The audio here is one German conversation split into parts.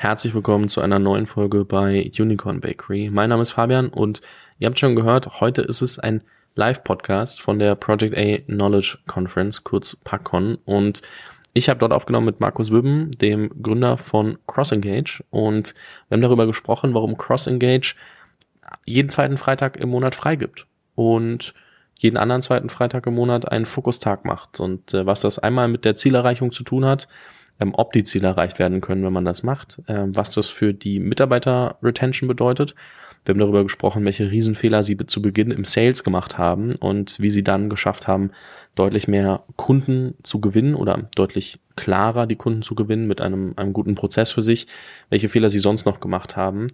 Herzlich willkommen zu einer neuen Folge bei Unicorn Bakery. Mein Name ist Fabian und ihr habt schon gehört, heute ist es ein Live-Podcast von der Project A Knowledge Conference, kurz PACON. Und ich habe dort aufgenommen mit Markus Wübben, dem Gründer von CrossEngage. Und wir haben darüber gesprochen, warum CrossEngage jeden zweiten Freitag im Monat freigibt. Und jeden anderen zweiten Freitag im Monat einen Fokustag macht. Und äh, was das einmal mit der Zielerreichung zu tun hat, ähm, ob die Ziele erreicht werden können, wenn man das macht, ähm, was das für die Mitarbeiter-Retention bedeutet. Wir haben darüber gesprochen, welche Riesenfehler sie zu Beginn im Sales gemacht haben und wie sie dann geschafft haben, deutlich mehr Kunden zu gewinnen oder deutlich klarer die Kunden zu gewinnen mit einem, einem guten Prozess für sich, welche Fehler sie sonst noch gemacht haben.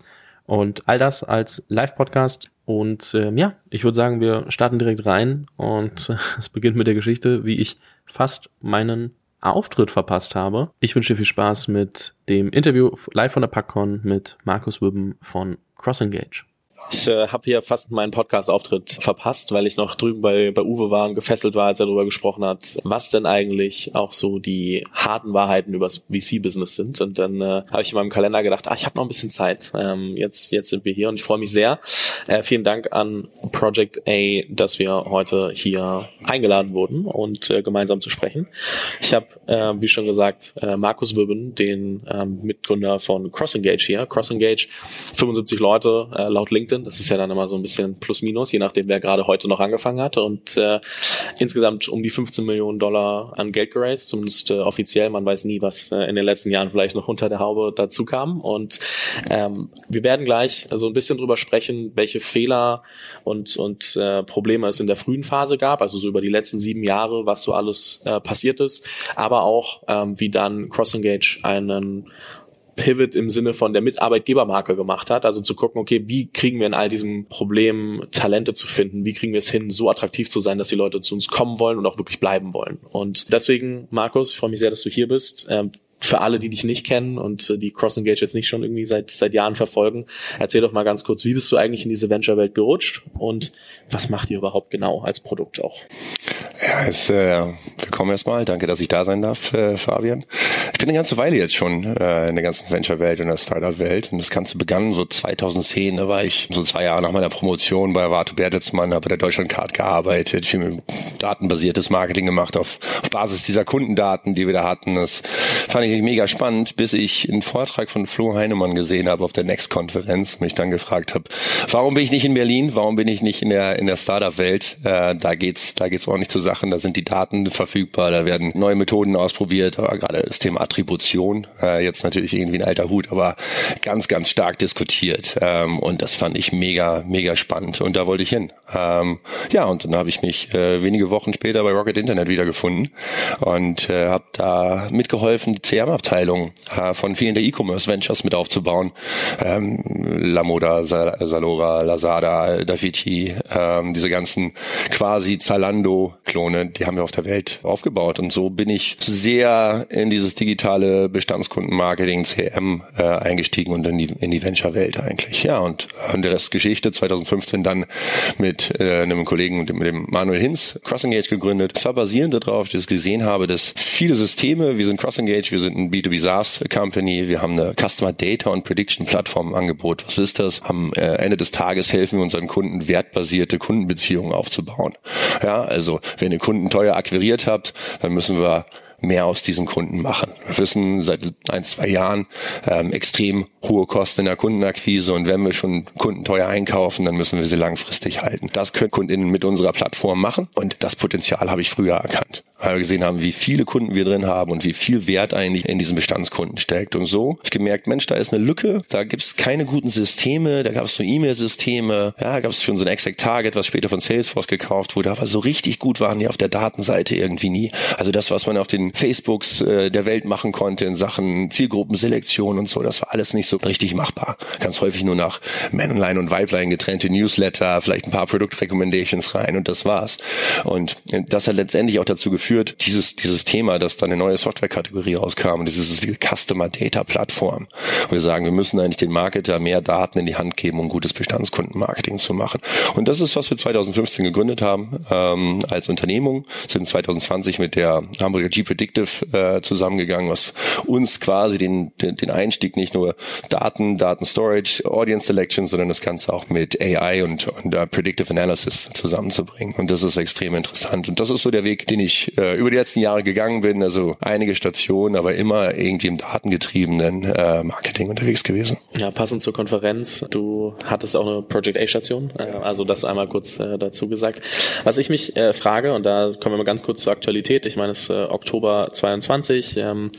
Und all das als Live-Podcast. Und äh, ja, ich würde sagen, wir starten direkt rein. Und äh, es beginnt mit der Geschichte, wie ich fast meinen Auftritt verpasst habe. Ich wünsche dir viel Spaß mit dem Interview live von der PackCon mit Markus Wibben von CrossEngage. Ich äh, habe hier fast meinen Podcast-Auftritt verpasst, weil ich noch drüben bei, bei Uwe war und gefesselt war, als er darüber gesprochen hat, was denn eigentlich auch so die harten Wahrheiten übers VC-Business sind. Und dann äh, habe ich in meinem Kalender gedacht, ah, ich habe noch ein bisschen Zeit. Ähm, jetzt, jetzt sind wir hier und ich freue mich sehr. Äh, vielen Dank an Project A, dass wir heute hier eingeladen wurden und äh, gemeinsam zu sprechen. Ich habe, äh, wie schon gesagt, äh, Markus Wibben, den äh, Mitgründer von CrossEngage hier. CrossEngage, 75 Leute äh, laut LinkedIn LinkedIn. Das ist ja dann immer so ein bisschen plus minus, je nachdem, wer gerade heute noch angefangen hat. Und äh, insgesamt um die 15 Millionen Dollar an Geld geraced, zumindest äh, offiziell. Man weiß nie, was äh, in den letzten Jahren vielleicht noch unter der Haube dazu kam. Und ähm, wir werden gleich so ein bisschen drüber sprechen, welche Fehler und, und äh, Probleme es in der frühen Phase gab, also so über die letzten sieben Jahre, was so alles äh, passiert ist, aber auch ähm, wie dann CrossEngage einen Pivot im Sinne von der Mitarbeitgebermarke gemacht hat. Also zu gucken, okay, wie kriegen wir in all diesem Problem Talente zu finden? Wie kriegen wir es hin, so attraktiv zu sein, dass die Leute zu uns kommen wollen und auch wirklich bleiben wollen? Und deswegen, Markus, ich freue mich sehr, dass du hier bist. Ähm, für alle, die dich nicht kennen und äh, die Cross Engage jetzt nicht schon irgendwie seit, seit Jahren verfolgen, erzähl doch mal ganz kurz, wie bist du eigentlich in diese Venture-Welt gerutscht und was macht ihr überhaupt genau als Produkt auch? Ja, es, äh, willkommen erstmal. Danke, dass ich da sein darf, äh, Fabian. Ich bin eine ganze Weile jetzt schon äh, in der ganzen Venture-Welt und der Startup-Welt und das Ganze begann so 2010. Da war ich so zwei Jahre nach meiner Promotion bei Vato Bertelsmann, habe bei der Deutschlandcard gearbeitet, viel datenbasiertes Marketing gemacht auf, auf Basis dieser Kundendaten, die wir da hatten. Das fand ich mega spannend, bis ich einen Vortrag von Flo Heinemann gesehen habe auf der Next-Konferenz, mich dann gefragt habe, warum bin ich nicht in Berlin, warum bin ich nicht in der in der Startup-Welt? Äh, da geht's da geht's ordentlich zu Sachen, da sind die Daten verfügbar, da werden neue Methoden ausprobiert, aber gerade das Thema Attribution, äh, jetzt natürlich irgendwie ein alter Hut, aber ganz ganz stark diskutiert ähm, und das fand ich mega mega spannend und da wollte ich hin. Ähm, ja und dann habe ich mich äh, wenige Wochen später bei Rocket Internet wiedergefunden und äh, habe da mitgeholfen, die CRM-Abteilung äh, von vielen der E-Commerce Ventures mit aufzubauen. Ähm, Lamoda, Salora, Lazada, Daviti, ähm, diese ganzen quasi Zalando-Klone, die haben wir auf der Welt aufgebaut. Und so bin ich sehr in dieses digitale Bestandskundenmarketing, CRM äh, eingestiegen und in die, in die Venture-Welt eigentlich. Ja, und, und der Rest Geschichte 2015 dann mit äh, einem Kollegen, mit dem Manuel Hinz, CrossEngage gegründet. Es war basierend darauf, dass ich gesehen habe, dass viele Systeme, wir sind CrossEngage, wir sind ein B2B SaaS Company. Wir haben eine Customer Data und Prediction Plattform im Angebot. Was ist das? Am äh, Ende des Tages helfen wir unseren Kunden wertbasierte Kundenbeziehungen aufzubauen. Ja, also wenn ihr Kunden teuer akquiriert habt, dann müssen wir mehr aus diesen Kunden machen. Wir wissen seit ein, zwei Jahren ähm, extrem hohe Kosten in der Kundenakquise und wenn wir schon Kunden teuer einkaufen, dann müssen wir sie langfristig halten. Das können Kundinnen mit unserer Plattform machen und das Potenzial habe ich früher erkannt weil wir gesehen haben, wie viele Kunden wir drin haben und wie viel Wert eigentlich in diesen Bestandskunden steckt. Und so ich gemerkt, Mensch, da ist eine Lücke, da gibt es keine guten Systeme, da gab es nur E-Mail-Systeme, ja, gab es schon so ein Exact Target, was später von Salesforce gekauft wurde, aber so richtig gut waren die auf der Datenseite irgendwie nie. Also das, was man auf den Facebooks äh, der Welt machen konnte in Sachen Zielgruppenselektion und so, das war alles nicht so richtig machbar. Ganz häufig nur nach Männlein und Weiblein getrennte Newsletter, vielleicht ein paar Product Recommendations rein und das war's. Und das hat letztendlich auch dazu geführt, geführt, dieses, dieses Thema, dass da eine neue Softwarekategorie rauskam, dieses, diese Customer Data Plattform. Wir sagen, wir müssen eigentlich den Marketer mehr Daten in die Hand geben, um gutes Bestandskundenmarketing zu machen. Und das ist, was wir 2015 gegründet haben ähm, als Unternehmung, sind 2020 mit der Hamburger G-Predictive äh, zusammengegangen, was uns quasi den, den, den Einstieg nicht nur Daten, Daten Storage, Audience Selection, sondern das Ganze auch mit AI und, und uh, Predictive Analysis zusammenzubringen. Und das ist extrem interessant. Und das ist so der Weg, den ich äh, über die letzten Jahre gegangen bin. Also einige Stationen, aber immer irgendwie im datengetriebenen äh, Marketing unterwegs gewesen. Ja, passend zur Konferenz. Du hattest auch eine Project A-Station. Äh, also das einmal kurz äh, dazu gesagt. Was ich mich äh, frage, und da kommen wir mal ganz kurz zur Aktualität. Ich meine, es ist äh, Oktober 22. Ähm,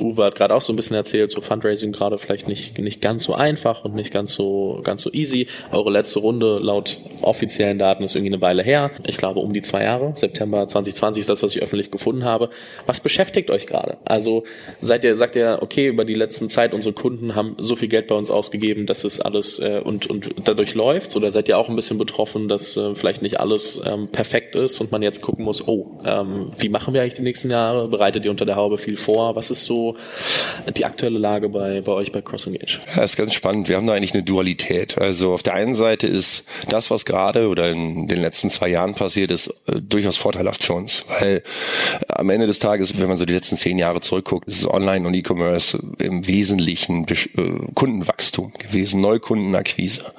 Uwe hat gerade auch so ein bisschen erzählt, so Fundraising gerade vielleicht nicht, nicht ganz so einfach und nicht ganz so, ganz so easy. Eure letzte Runde laut offiziellen Daten ist irgendwie eine Weile her. Ich glaube um die zwei Jahre. September 2020 ist das, was ich öffentlich gefunden habe. Was beschäftigt euch gerade? Also seid ihr, sagt ihr, okay, über die letzten Zeit, unsere Kunden haben so viel Geld bei uns ausgegeben, dass es alles äh, und, und dadurch läuft? Oder seid ihr auch ein bisschen betroffen, dass äh, vielleicht nicht alles ähm, perfekt ist und man jetzt gucken muss, oh, ähm, wie machen wir eigentlich die nächsten Jahre? Bereitet ihr unter der Haube viel vor? Was ist so die aktuelle Lage bei, bei euch bei CrossEngage? Ja, ist ganz spannend. Wir haben da eigentlich eine Dualität. Also auf der einen Seite ist das, was gerade oder in den letzten zwei Jahren passiert ist, äh, durchaus vorteilhaft für uns. Weil am Ende des Tages, wenn man so die letzten zehn Jahre zurückguckt, ist Online und E-Commerce im Wesentlichen äh, Kundenwachstum gewesen, Neukundenakquise.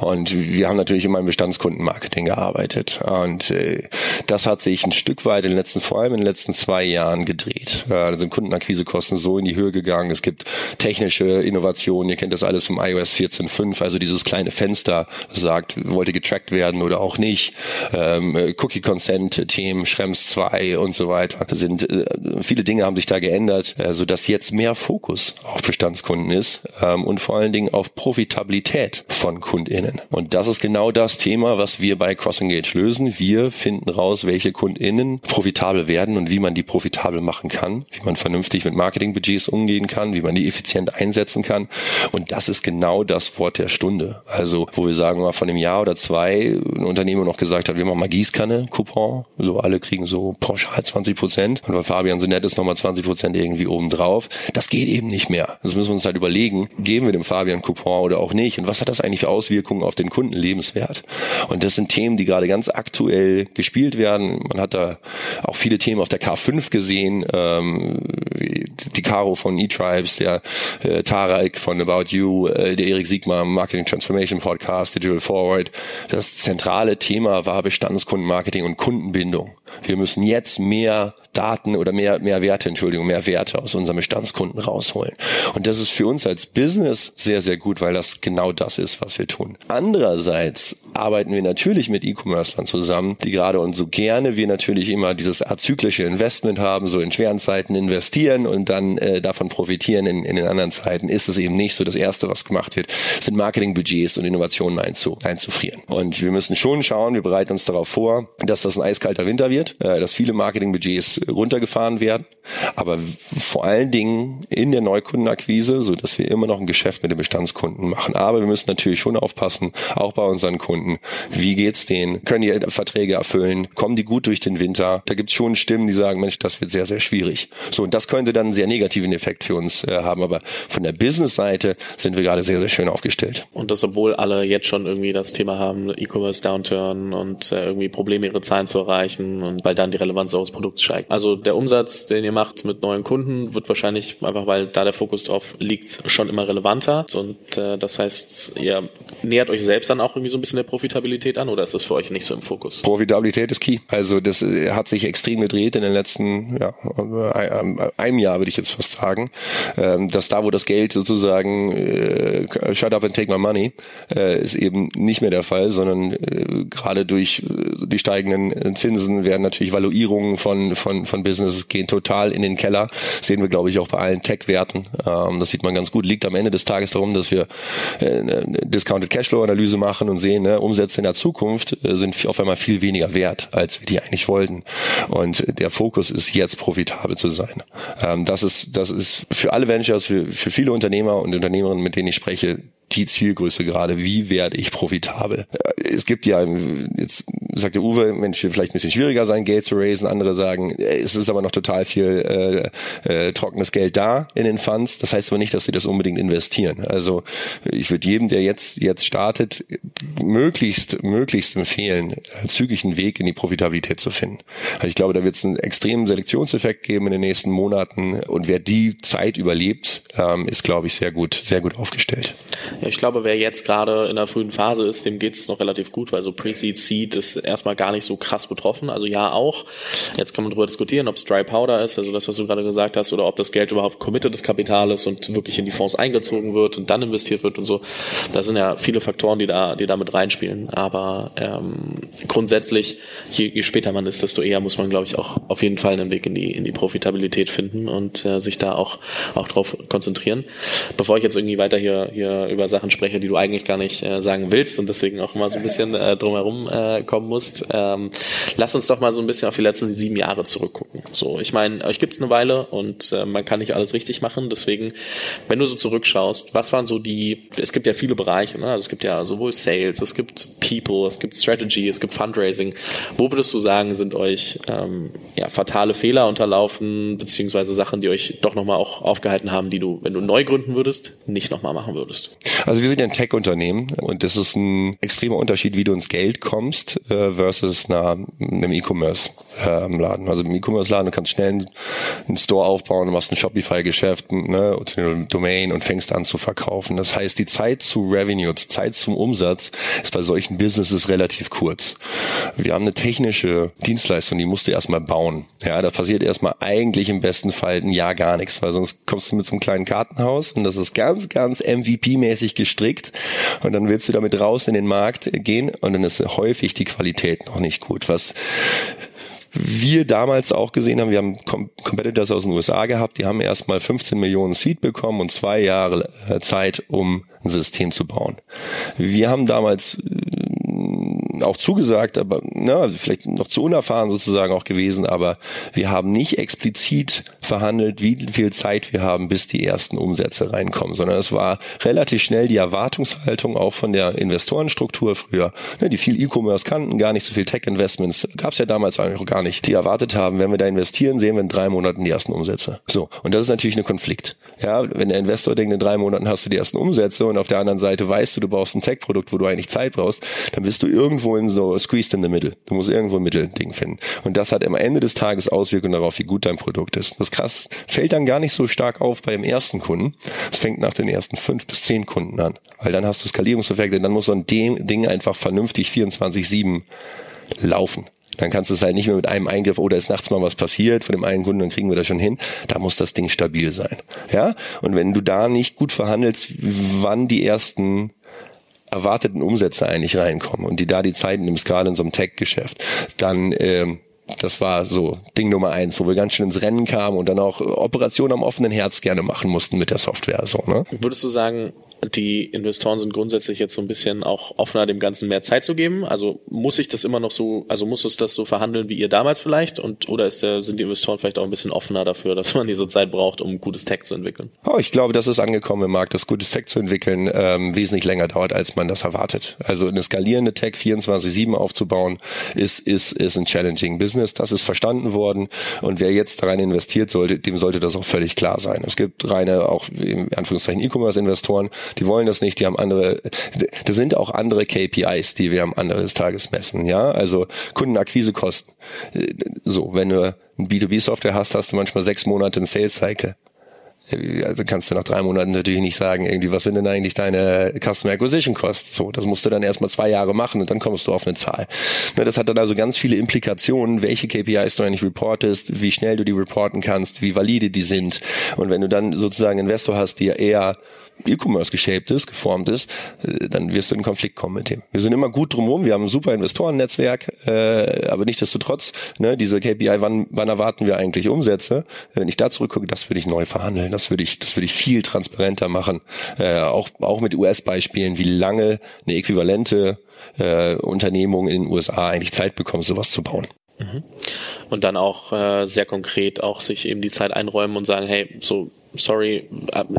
Und wir haben natürlich immer im Bestandskundenmarketing gearbeitet. Und äh, das hat sich ein Stück weit in den letzten, vor allem in den letzten zwei Jahren gedreht. Da sind Kundenakquisekosten so in die Höhe gegangen. Es gibt technische Innovationen. Ihr kennt das alles vom iOS 14.5, also dieses kleine Fenster, sagt, wollte getrackt werden oder auch nicht. Ähm, Cookie Consent Themen, Schrems 2 und so weiter. Sind äh, viele Dinge haben sich da geändert, äh, so dass jetzt mehr Fokus auf Bestandskunden ist ähm, und vor allen Dingen auf Profitabilität von KundInnen. Und das ist genau das Thema, was wir bei CrossEngage lösen. Wir finden raus, welche KundInnen profitabel werden und wie man die profitabel machen kann, wie man vernünftig mit Marketingbudgets umgehen kann, wie man die effizient einsetzen kann. Und das ist genau das Wort der Stunde. Also, wo wir sagen, mal von einem Jahr oder zwei ein Unternehmen noch gesagt hat, wir machen mal Gießkanne, Coupon, so alle kriegen so pauschal 20 Prozent. Und weil Fabian so nett ist, nochmal 20 Prozent irgendwie oben drauf. Das geht eben nicht mehr. Das müssen wir uns halt überlegen, geben wir dem Fabian Coupon oder auch nicht? Und was hat das eigentlich für Auswirkungen auf den Kundenlebenswert? Und das sind Themen, die gerade ganz aktuell gespielt werden. Man hat da auch viele Themen auf der K5 gesehen. Ähm, die Caro von E-Tribes, der äh, Tarek von About You, äh, der Erik Siegmar Marketing Transformation Podcast, Digital Forward. Das zentrale Thema war Bestandskundenmarketing und Kundenbindung. Wir müssen jetzt mehr Daten oder mehr, mehr Werte, Entschuldigung, mehr Werte aus unserem Bestandskunden rausholen. Und das ist für uns als Business sehr, sehr gut, weil das genau das ist, was wir tun. Andererseits arbeiten wir natürlich mit E-Commercern zusammen, die gerade und so gerne wir natürlich immer dieses azyklische Investment haben, so in schweren Zeiten investieren und dann äh, davon profitieren in, in den anderen Zeiten, ist es eben nicht so. Das Erste, was gemacht wird, sind Marketingbudgets und Innovationen einzu, einzufrieren. Und wir müssen schon schauen, wir bereiten uns darauf vor, dass das ein eiskalter Winter wird, äh, dass viele Marketingbudgets runtergefahren werden, aber vor allen Dingen in der Neukundenakquise, so dass wir immer noch ein Geschäft mit den Bestandskunden machen. Aber wir müssen natürlich schon aufpassen, auch bei unseren Kunden. Wie geht's denen? Können die Verträge erfüllen? Kommen die gut durch den Winter? Da gibt's schon Stimmen, die sagen, Mensch, das wird sehr, sehr schwierig. So, und das könnte dann einen sehr negativen Effekt für uns äh, haben. Aber von der Business-Seite sind wir gerade sehr, sehr schön aufgestellt. Und das, obwohl alle jetzt schon irgendwie das Thema haben, E-Commerce Downturn und äh, irgendwie Probleme, ihre Zahlen zu erreichen und weil dann die Relevanz eures Produkts steigt. Also der Umsatz, den ihr macht mit neuen Kunden, wird wahrscheinlich einfach, weil da der Fokus drauf liegt, schon immer relevanter. Und äh, das heißt, ihr nähert euch selbst dann auch irgendwie so ein bisschen der Profitabilität an oder ist das für euch nicht so im Fokus? Profitabilität ist key. Also das äh, hat sich extrem gedreht in den letzten, ja, einem Jahr würde ich jetzt fast sagen, ähm, dass da, wo das Geld sozusagen äh, shut up and take my money, äh, ist eben nicht mehr der Fall, sondern äh, gerade durch äh, die steigenden Zinsen werden natürlich Valuierungen von, von, von Businesses gehen total in den Keller. Sehen wir, glaube ich, auch bei allen Tech-Werten. Ähm, das sieht man ganz gut. Liegt am Ende des Tages darum, dass wir äh, Discounted Cashflow-Analyse machen und sehen, ne, Umsätze in der Zukunft äh, sind auf einmal viel weniger wert, als wir die eigentlich wollten. Und der Fokus ist jetzt profitabel zu sein. Ähm, das ist, das ist für alle Ventures, für, für viele Unternehmer und Unternehmerinnen, mit denen ich spreche, die Zielgröße gerade. Wie werde ich profitabel? Es gibt ja jetzt sagt der Uwe, Mensch, vielleicht ein bisschen schwieriger sein, Geld zu raisen. Andere sagen, es ist aber noch total viel äh, äh, trockenes Geld da in den Funds. Das heißt aber nicht, dass sie das unbedingt investieren. Also ich würde jedem, der jetzt jetzt startet, möglichst möglichst empfehlen, äh, zügig einen Weg in die Profitabilität zu finden. Also ich glaube, da wird es einen extremen Selektionseffekt geben in den nächsten Monaten und wer die Zeit überlebt, ähm, ist, glaube ich, sehr gut sehr gut aufgestellt. Ja, ich glaube, wer jetzt gerade in der frühen Phase ist, dem geht es noch relativ gut, weil so Pre-Seed Seed ist erstmal gar nicht so krass betroffen. Also ja auch. Jetzt kann man darüber diskutieren, ob es Dry Powder ist, also das, was du gerade gesagt hast, oder ob das Geld überhaupt committedes Kapital ist und wirklich in die Fonds eingezogen wird und dann investiert wird und so. Da sind ja viele Faktoren, die da, die da mit reinspielen. Aber ähm, grundsätzlich, je, je später man ist, desto eher muss man, glaube ich, auch auf jeden Fall einen Weg in die, in die Profitabilität finden und äh, sich da auch, auch drauf konzentrieren. Bevor ich jetzt irgendwie weiter hier, hier über Sachen spreche, die du eigentlich gar nicht äh, sagen willst und deswegen auch immer so ein bisschen äh, drumherum äh, kommen musst, ähm, lass uns doch mal so ein bisschen auf die letzten sieben Jahre zurückgucken. So, ich meine, euch gibt's eine Weile und äh, man kann nicht alles richtig machen. Deswegen, wenn du so zurückschaust, was waren so die, es gibt ja viele Bereiche, ne? also es gibt ja sowohl Sales, es gibt People, es gibt Strategy, es gibt Fundraising. Wo würdest du sagen, sind euch ähm, ja, fatale Fehler unterlaufen, beziehungsweise Sachen, die euch doch nochmal auch aufgehalten haben, die du, wenn du neu gründen würdest, nicht nochmal machen würdest? Also wir sind ein Tech-Unternehmen und das ist ein extremer Unterschied, wie du ins Geld kommst äh, versus einer, einem E-Commerce-Laden. also im E-Commerce-Laden, du kannst schnell einen Store aufbauen, du machst ein Shopify-Geschäft, ne, eine Domain und fängst an zu verkaufen. Das heißt, die Zeit zu Revenue, die Zeit zum Umsatz ist bei solchen Businesses relativ kurz. Wir haben eine technische Dienstleistung, die musst du erstmal bauen. Ja, da passiert erstmal eigentlich im besten Fall ein Jahr gar nichts, weil sonst kommst du mit so einem kleinen Kartenhaus und das ist ganz, ganz MVP-mäßig gestrickt und dann willst du damit raus in den Markt gehen und dann ist häufig die Qualität noch nicht gut, was wir damals auch gesehen haben, wir haben Competitors aus den USA gehabt, die haben erstmal 15 Millionen Seed bekommen und zwei Jahre äh, Zeit, um ein System zu bauen. Wir haben damals äh, auch zugesagt, aber na, also vielleicht noch zu unerfahren sozusagen auch gewesen, aber wir haben nicht explizit verhandelt, wie viel Zeit wir haben, bis die ersten Umsätze reinkommen, sondern es war relativ schnell die Erwartungshaltung auch von der Investorenstruktur früher, ne, die viel E-Commerce kannten, gar nicht so viel Tech-Investments, gab es ja damals eigentlich auch gar nicht, die erwartet haben, wenn wir da investieren, sehen wir in drei Monaten die ersten Umsätze. So, und das ist natürlich ein Konflikt. Ja, wenn der Investor denkt, in drei Monaten hast du die ersten Umsätze und auf der anderen Seite weißt du, du brauchst ein Tech-Produkt, wo du eigentlich Zeit brauchst, dann bist du irgendwo in so squeezed in the middle. Du musst irgendwo ein Mittelding finden. Und das hat am Ende des Tages Auswirkungen darauf, wie gut dein Produkt ist. Das krass fällt dann gar nicht so stark auf beim ersten Kunden. Es fängt nach den ersten fünf bis zehn Kunden an. Weil dann hast du Skalierungseffekte, dann muss so ein Ding einfach vernünftig 24-7 laufen. Dann kannst du es halt nicht mehr mit einem Eingriff, oder oh, ist nachts mal was passiert von dem einen Kunden, dann kriegen wir das schon hin. Da muss das Ding stabil sein. Ja? Und wenn du da nicht gut verhandelst, wann die ersten erwarteten Umsätze eigentlich reinkommen und die da die Zeiten nimmst, gerade in so einem Tech-Geschäft, dann ähm, das war so Ding Nummer eins, wo wir ganz schön ins Rennen kamen und dann auch Operationen am offenen Herz gerne machen mussten mit der Software. So, ne? Würdest du sagen, die Investoren sind grundsätzlich jetzt so ein bisschen auch offener, dem Ganzen mehr Zeit zu geben. Also muss ich das immer noch so, also muss es das so verhandeln wie ihr damals vielleicht? Und oder ist der, sind die Investoren vielleicht auch ein bisschen offener dafür, dass man diese Zeit braucht, um gutes Tech zu entwickeln? Oh, ich glaube, das ist angekommen im Markt, dass gutes Tech zu entwickeln ähm, wesentlich länger dauert, als man das erwartet. Also eine skalierende Tech 24-7 aufzubauen, ist, ist, ist ein challenging Business. Das ist verstanden worden. Und wer jetzt rein investiert sollte, dem sollte das auch völlig klar sein. Es gibt reine, auch in Anführungszeichen E-Commerce-Investoren, die wollen das nicht, die haben andere, da sind auch andere KPIs, die wir am Ende des Tages messen, ja, also Kundenakquisekosten. So, wenn du ein B2B-Software hast, hast du manchmal sechs Monate einen Sales-Cycle also kannst du nach drei Monaten natürlich nicht sagen, irgendwie, was sind denn eigentlich deine Customer Acquisition Costs? So, das musst du dann erstmal zwei Jahre machen und dann kommst du auf eine Zahl. Ne, das hat dann also ganz viele Implikationen, welche KPIs du eigentlich reportest, wie schnell du die reporten kannst, wie valide die sind. Und wenn du dann sozusagen Investor hast, die ja eher E-Commerce geshaped ist, geformt ist, äh, dann wirst du in Konflikt kommen mit dem. Wir sind immer gut drumherum, wir haben ein super Investorennetzwerk, äh, aber nichtsdestotrotz, ne, diese KPI, wann, wann erwarten wir eigentlich Umsätze? Wenn ich da zurückgucke, das würde ich neu verhandeln, das würde ich, das würde ich viel transparenter machen, äh, auch, auch mit US-Beispielen, wie lange eine äquivalente äh, Unternehmung in den USA eigentlich Zeit bekommt, sowas zu bauen. Mhm. Und dann auch äh, sehr konkret auch sich eben die Zeit einräumen und sagen, hey, so sorry,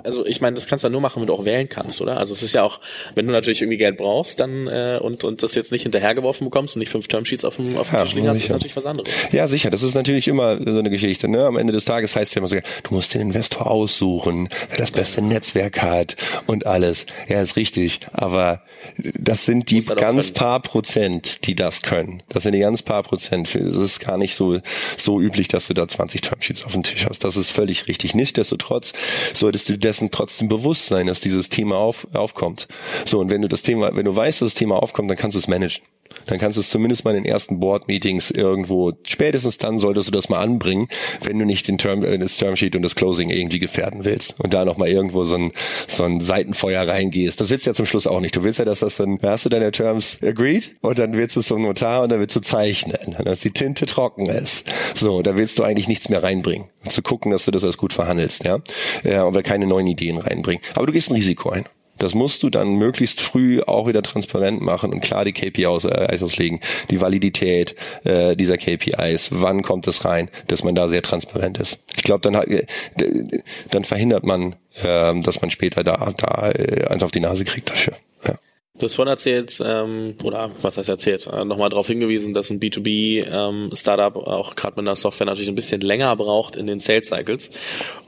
also ich meine, das kannst du ja nur machen, wenn du auch wählen kannst, oder? Also es ist ja auch, wenn du natürlich irgendwie Geld brauchst, dann äh, und und das jetzt nicht hinterhergeworfen bekommst und nicht fünf Termsheets auf dem, auf dem ja, Tisch liegen hast, ist natürlich was anderes. Ja, sicher, das ist natürlich immer so eine Geschichte. Ne? Am Ende des Tages heißt es ja immer so, du musst den Investor aussuchen, der das beste Netzwerk hat und alles. Ja, ist richtig, aber das sind die ganz paar Prozent, die das können. Das sind die ganz paar Prozent. Es ist gar nicht so so üblich, dass du da 20 Termsheets auf dem Tisch hast. Das ist völlig richtig. Nichtsdestotrotz solltest du dessen trotzdem bewusst sein, dass dieses Thema auf, aufkommt. So, und wenn du das Thema, wenn du weißt, dass das Thema aufkommt, dann kannst du es managen. Dann kannst du es zumindest mal in den ersten Board-Meetings irgendwo, spätestens dann solltest du das mal anbringen, wenn du nicht den Term, äh, das Termsheet und das Closing irgendwie gefährden willst und da nochmal irgendwo so ein, so ein Seitenfeuer reingehst. Das willst du ja zum Schluss auch nicht. Du willst ja, dass das dann, hast du deine Terms agreed und dann willst du es zum Notar und dann willst du zeichnen, dass die Tinte trocken ist. So, da willst du eigentlich nichts mehr reinbringen. Und zu gucken, dass du das alles gut verhandelst, ja. Ja, aber keine neuen Ideen reinbringen. Aber du gehst ein Risiko ein. Das musst du dann möglichst früh auch wieder transparent machen und klar die KPIs äh, auslegen, die Validität äh, dieser KPIs, wann kommt es rein, dass man da sehr transparent ist. Ich glaube, dann, äh, dann verhindert man, äh, dass man später da, da äh, eins auf die Nase kriegt dafür. Du hast vorhin erzählt, ähm, oder was heißt erzählt, äh, nochmal darauf hingewiesen, dass ein B2B-Startup ähm, auch gerade mit einer Software natürlich ein bisschen länger braucht in den Sales Cycles.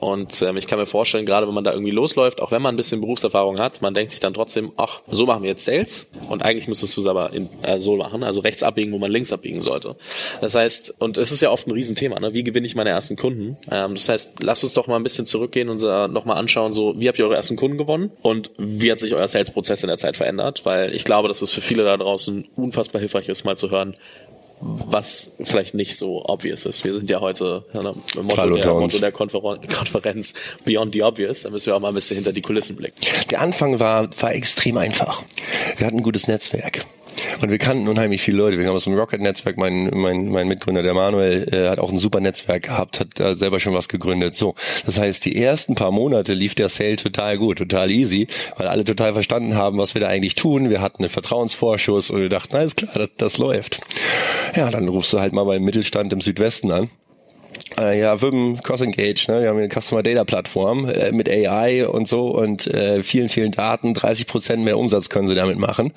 Und ähm, ich kann mir vorstellen, gerade wenn man da irgendwie losläuft, auch wenn man ein bisschen Berufserfahrung hat, man denkt sich dann trotzdem, ach, so machen wir jetzt Sales und eigentlich müsstest du es aber in, äh, so machen, also rechts abbiegen, wo man links abbiegen sollte. Das heißt, und es ist ja oft ein Riesenthema, ne? wie gewinne ich meine ersten Kunden? Ähm, das heißt, lasst uns doch mal ein bisschen zurückgehen und äh, nochmal anschauen, so wie habt ihr eure ersten Kunden gewonnen und wie hat sich euer Sales-Prozess in der Zeit verändert? Weil ich glaube, dass es für viele da draußen unfassbar hilfreich ist, mal zu hören, was vielleicht nicht so obvious ist. Wir sind ja heute ja, ne, im Motto der, Motto der Konferenz Beyond the Obvious. Da müssen wir auch mal ein bisschen hinter die Kulissen blicken. Der Anfang war, war extrem einfach. Wir hatten ein gutes Netzwerk. Und wir kannten unheimlich viele Leute. Wir haben aus dem Rocket-Netzwerk, mein, mein, mein Mitgründer, der Manuel, äh, hat auch ein super Netzwerk gehabt, hat da selber schon was gegründet. So, das heißt, die ersten paar Monate lief der Sale total gut, total easy, weil alle total verstanden haben, was wir da eigentlich tun. Wir hatten einen Vertrauensvorschuss und wir dachten, na ist klar, das, das läuft. Ja, dann rufst du halt mal beim Mittelstand im Südwesten an äh, ja, Wim Crossengage, ne? wir haben eine Customer Data Plattform äh, mit AI und so und äh, vielen, vielen Daten, 30 Prozent mehr Umsatz können sie damit machen.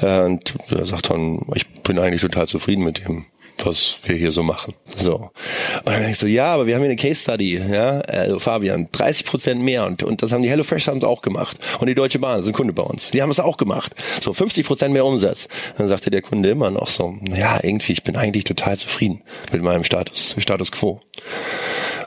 Äh, und er sagt dann, ich bin eigentlich total zufrieden mit dem was wir hier so machen. So. Und dann ich so, ja, aber wir haben hier eine Case Study, ja, also Fabian, 30 Prozent mehr und, und das haben die HelloFresh haben es auch gemacht. Und die Deutsche Bahn, sind Kunde bei uns, die haben es auch gemacht. So, 50 Prozent mehr Umsatz. Dann sagte der Kunde immer noch so, ja, irgendwie, ich bin eigentlich total zufrieden mit meinem Status, Status Quo.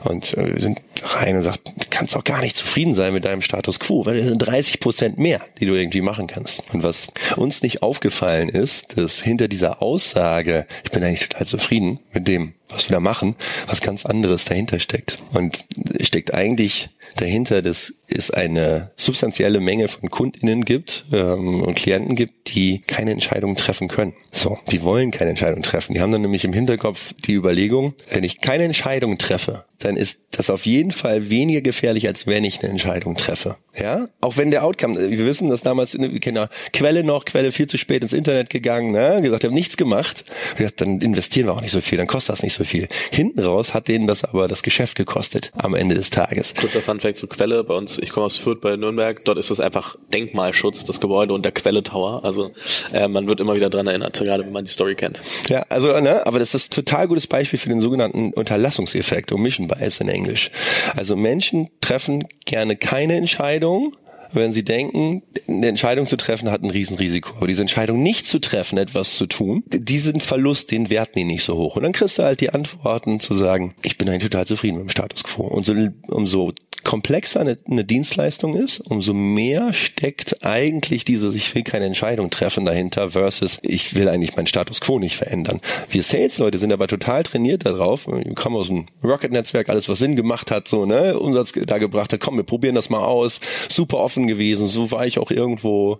Und äh, sind rein und sagt, du kannst doch gar nicht zufrieden sein mit deinem Status quo, weil es sind 30 Prozent mehr, die du irgendwie machen kannst. Und was uns nicht aufgefallen ist, dass hinter dieser Aussage, ich bin eigentlich total zufrieden mit dem, was wir da machen, was ganz anderes dahinter steckt. Und steckt eigentlich dahinter, dass es eine substanzielle Menge von KundInnen gibt ähm, und Klienten gibt, die keine Entscheidungen treffen können. So, die wollen keine Entscheidung treffen. Die haben dann nämlich im Hinterkopf die Überlegung, wenn ich keine Entscheidung treffe, dann ist das auf jeden Fall weniger gefährlich, als wenn ich eine Entscheidung treffe. Ja, auch wenn der Outcome, wir wissen, dass damals, kennen ja Quelle noch, Quelle viel zu spät ins Internet gegangen, ne? gesagt, wir haben nichts gemacht. Gesagt, dann investieren wir auch nicht so viel, dann kostet das nicht so viel. Hinten raus hat denen das aber das Geschäft gekostet am Ende des Tages. Kurzer Funfact zur Quelle, bei uns, ich komme aus Fürth bei Nürnberg, dort ist es einfach Denkmalschutz, das Gebäude und der Quelle Tower. Also äh, man wird immer wieder dran erinnert, gerade wenn man die Story kennt. Ja, also, ne, aber das ist ein total gutes Beispiel für den sogenannten Unterlassungseffekt, Omission Bias in Englisch. Also Menschen treffen gerne keine Entscheidung, wenn sie denken, eine Entscheidung zu treffen hat ein Riesenrisiko. Aber diese Entscheidung nicht zu treffen, etwas zu tun, diesen Verlust, den werten die nicht so hoch. Und dann kriegst du halt die Antworten zu sagen, ich bin eigentlich total zufrieden mit dem Status quo. Und so, umso komplexer eine, eine Dienstleistung ist, umso mehr steckt eigentlich dieses, ich will keine Entscheidung treffen dahinter versus ich will eigentlich meinen Status quo nicht verändern. Wir Sales-Leute sind aber total trainiert darauf. Wir kommen aus dem Rocket-Netzwerk, alles was Sinn gemacht hat, so, ne, Umsatz da gebracht hat, komm, wir probieren das mal aus. Super offen gewesen, so war ich auch irgendwo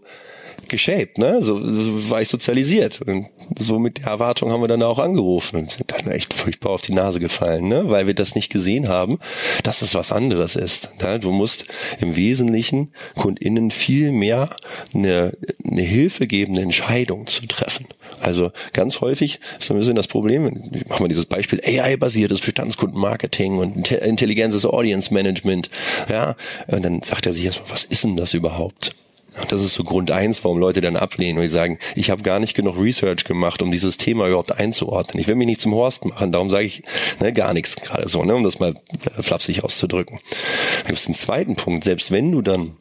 geshaped, ne? So, so war ich sozialisiert. Und so mit der Erwartung haben wir dann auch angerufen und sind dann echt furchtbar auf die Nase gefallen, ne? Weil wir das nicht gesehen haben, dass es was anderes ist. Ne? Du musst im Wesentlichen KundInnen viel mehr eine, eine hilfegebende Entscheidung zu treffen. Also ganz häufig ist ein bisschen das Problem, ich mache mal dieses Beispiel, AI-basiertes Bestandskundenmarketing und intelligentes Audience Management, ja, und dann sagt er sich erstmal, was ist denn das überhaupt? Das ist so Grund eins, warum Leute dann ablehnen und die sagen, ich habe gar nicht genug Research gemacht, um dieses Thema überhaupt einzuordnen. Ich will mich nicht zum Horst machen, darum sage ich ne, gar nichts gerade so, ne, um das mal äh, flapsig auszudrücken. Da gibt es einen zweiten Punkt, selbst wenn du dann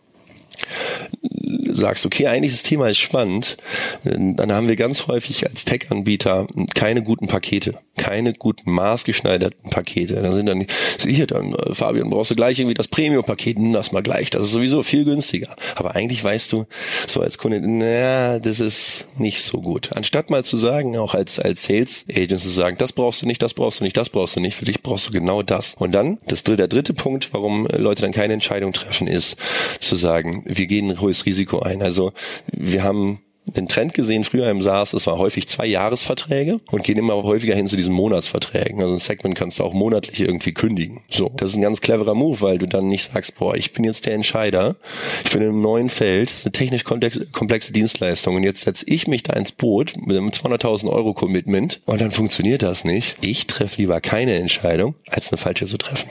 sagst, okay, eigentlich das Thema ist spannend, dann haben wir ganz häufig als Tech-Anbieter keine guten Pakete, keine guten maßgeschneiderten Pakete. Da sind dann, hier dann, äh, Fabian, brauchst du gleich irgendwie das Premium-Paket, nimm das mal gleich, das ist sowieso viel günstiger. Aber eigentlich weißt du, so als Kunde, na, das ist nicht so gut. Anstatt mal zu sagen, auch als, als Sales Agent zu sagen, das brauchst du nicht, das brauchst du nicht, das brauchst du nicht, für dich brauchst du genau das. Und dann, das, der dritte Punkt, warum Leute dann keine Entscheidung treffen, ist zu sagen, wir gehen ein hohes Risiko ein. Also wir haben einen Trend gesehen früher im SaaS, es war häufig zwei Jahresverträge und gehen immer häufiger hin zu diesen Monatsverträgen. Also ein Segment kannst du auch monatlich irgendwie kündigen. So, das ist ein ganz cleverer Move, weil du dann nicht sagst, boah, ich bin jetzt der Entscheider, ich bin in einem neuen Feld, das ist eine technisch komplexe Dienstleistung und jetzt setze ich mich da ins Boot mit einem 200.000 Euro Commitment und dann funktioniert das nicht. Ich treffe lieber keine Entscheidung, als eine falsche zu treffen.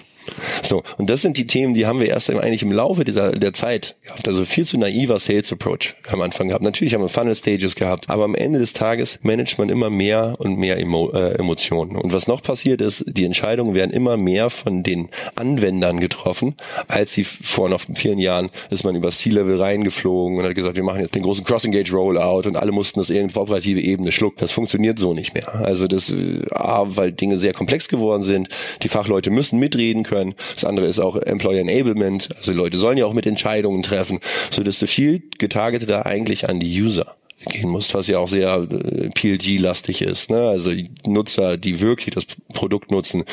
So, und das sind die Themen, die haben wir erst eigentlich im Laufe dieser der Zeit gehabt. Also viel zu naiver Sales Approach am Anfang gehabt. Natürlich haben wir Funnel Stages gehabt, aber am Ende des Tages managt man immer mehr und mehr Emo äh, Emotionen. Und was noch passiert ist, die Entscheidungen werden immer mehr von den Anwendern getroffen, als sie vor noch vielen Jahren ist man über C-Level reingeflogen und hat gesagt, wir machen jetzt den großen Cross-Engage Rollout und alle mussten das irgendwo operative Ebene schlucken. Das funktioniert so nicht mehr. Also das, äh, A, weil Dinge sehr komplex geworden sind, die Fachleute müssen mitreden können können. Das andere ist auch Employer Enablement. Also Leute sollen ja auch mit Entscheidungen treffen, so dass du viel getargeteter eigentlich an die User gehen musst, was ja auch sehr äh, PLG-lastig ist. Ne? Also Nutzer, die wirklich das Produkt nutzen,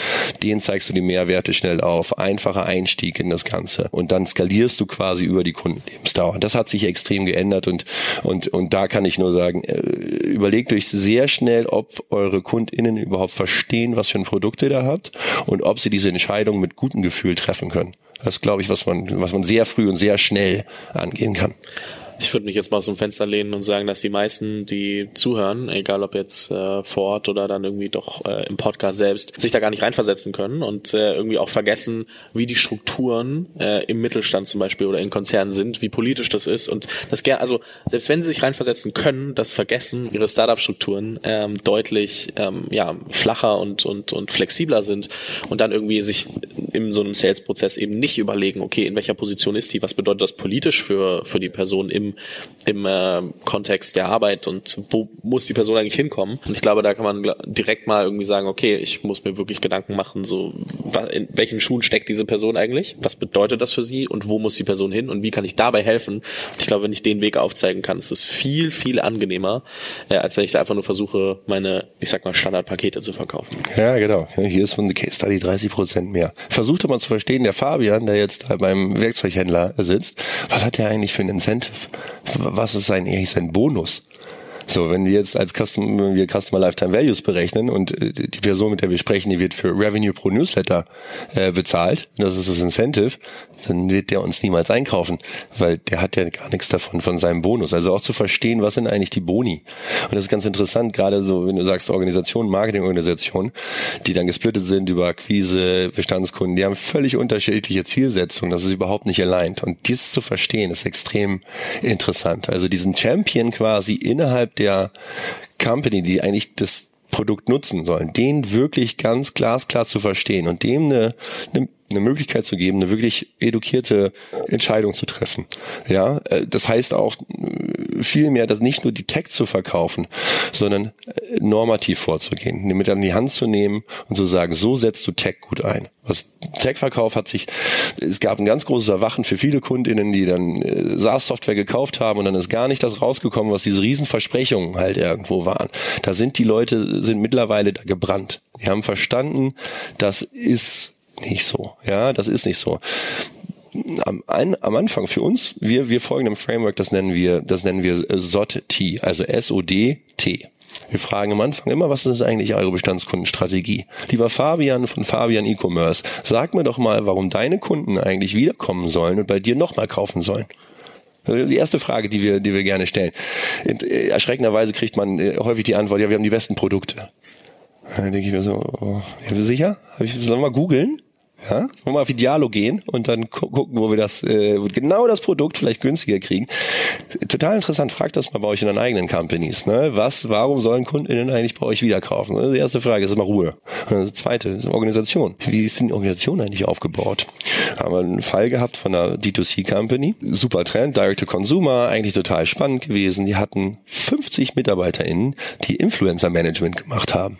denen zeigst du die Mehrwerte schnell auf, einfacher Einstieg in das Ganze und dann skalierst du quasi über die Kundenlebensdauer. Das hat sich extrem geändert und und und da kann ich nur sagen, äh, überlegt euch sehr schnell, ob eure KundInnen überhaupt verstehen, was für ein Produkt ihr da habt und ob sie diese Entscheidung mit gutem Gefühl treffen können. Das ist, glaube ich, was man, was man sehr früh und sehr schnell angehen kann ich würde mich jetzt mal aus dem Fenster lehnen und sagen, dass die meisten, die zuhören, egal ob jetzt äh, vor Ort oder dann irgendwie doch äh, im Podcast selbst, sich da gar nicht reinversetzen können und äh, irgendwie auch vergessen, wie die Strukturen äh, im Mittelstand zum Beispiel oder in Konzernen sind, wie politisch das ist und das gerne, also selbst wenn sie sich reinversetzen können, das vergessen, ihre Startup-Strukturen ähm, deutlich ähm, ja flacher und und und flexibler sind und dann irgendwie sich in so einem Sales-Prozess eben nicht überlegen, okay, in welcher Position ist die, was bedeutet das politisch für für die Person im im, äh, Kontext der Arbeit und wo muss die Person eigentlich hinkommen. Und ich glaube, da kann man direkt mal irgendwie sagen, okay, ich muss mir wirklich Gedanken machen, so in welchen Schuhen steckt diese Person eigentlich? Was bedeutet das für sie und wo muss die Person hin und wie kann ich dabei helfen? Ich glaube, wenn ich den Weg aufzeigen kann, ist es viel, viel angenehmer, äh, als wenn ich da einfach nur versuche, meine, ich sag mal, Standardpakete zu verkaufen. Ja, genau. Hier ist von der Case Study 30 Prozent mehr. Versucht mal zu verstehen, der Fabian, der jetzt beim Werkzeughändler sitzt, was hat der eigentlich für ein Incentive? Was ist sein, sein Bonus? So, wenn wir jetzt als Custom, wenn wir Customer Lifetime Values berechnen und äh, die Person, mit der wir sprechen, die wird für Revenue pro Newsletter äh, bezahlt, das ist das Incentive, dann wird der uns niemals einkaufen, weil der hat ja gar nichts davon von seinem Bonus. Also auch zu verstehen, was sind eigentlich die Boni. Und das ist ganz interessant, gerade so, wenn du sagst Organisation, Marketingorganisation, die dann gesplittet sind über Akquise, Bestandskunden, die haben völlig unterschiedliche Zielsetzungen. Das ist überhaupt nicht aligned. Und dies zu verstehen, ist extrem interessant. Also diesen Champion quasi innerhalb der Company, die eigentlich das Produkt nutzen sollen, den wirklich ganz glasklar zu verstehen und dem eine, eine eine Möglichkeit zu geben, eine wirklich edukierte Entscheidung zu treffen. Ja, äh, das heißt auch äh, viel mehr, dass nicht nur die Tech zu verkaufen, sondern äh, normativ vorzugehen, mit an die Hand zu nehmen und zu sagen, so setzt du Tech gut ein. Was Tech-Verkauf hat sich, es gab ein ganz großes Erwachen für viele Kundinnen, die dann SaaS-Software gekauft haben und dann ist gar nicht das rausgekommen, was diese Riesenversprechungen halt irgendwo waren. Da sind die Leute, sind mittlerweile da gebrannt. Die haben verstanden, das ist nicht so. Ja, das ist nicht so. am, ein, am Anfang für uns, wir, wir folgen einem Framework, das nennen wir, das nennen wir SOT-T, also S-O-D-T. Wir fragen am Anfang immer, was ist eigentlich eure Bestandskundenstrategie? Lieber Fabian von Fabian E-Commerce, sag mir doch mal, warum deine Kunden eigentlich wiederkommen sollen und bei dir nochmal kaufen sollen. Die erste Frage, die wir, die wir gerne stellen. Erschreckenderweise kriegt man äh, häufig die Antwort, ja, wir haben die besten Produkte. Dann denke ich mir so, oh, sicher? Hab ich, sollen wir googeln? Ja, wollen wir mal auf Idealo gehen und dann gucken, wo wir das, äh, genau das Produkt vielleicht günstiger kriegen. Total interessant, fragt das mal bei euch in den eigenen Companies. Ne? Was, warum sollen KundInnen eigentlich bei euch wieder kaufen? Die erste Frage ist immer Ruhe. Die zweite ist Organisation. Wie ist denn die Organisation eigentlich aufgebaut? Haben wir einen Fall gehabt von einer D2C-Company. Super Trend, Direct-to-Consumer, eigentlich total spannend gewesen. Die hatten 50 MitarbeiterInnen, die Influencer-Management gemacht haben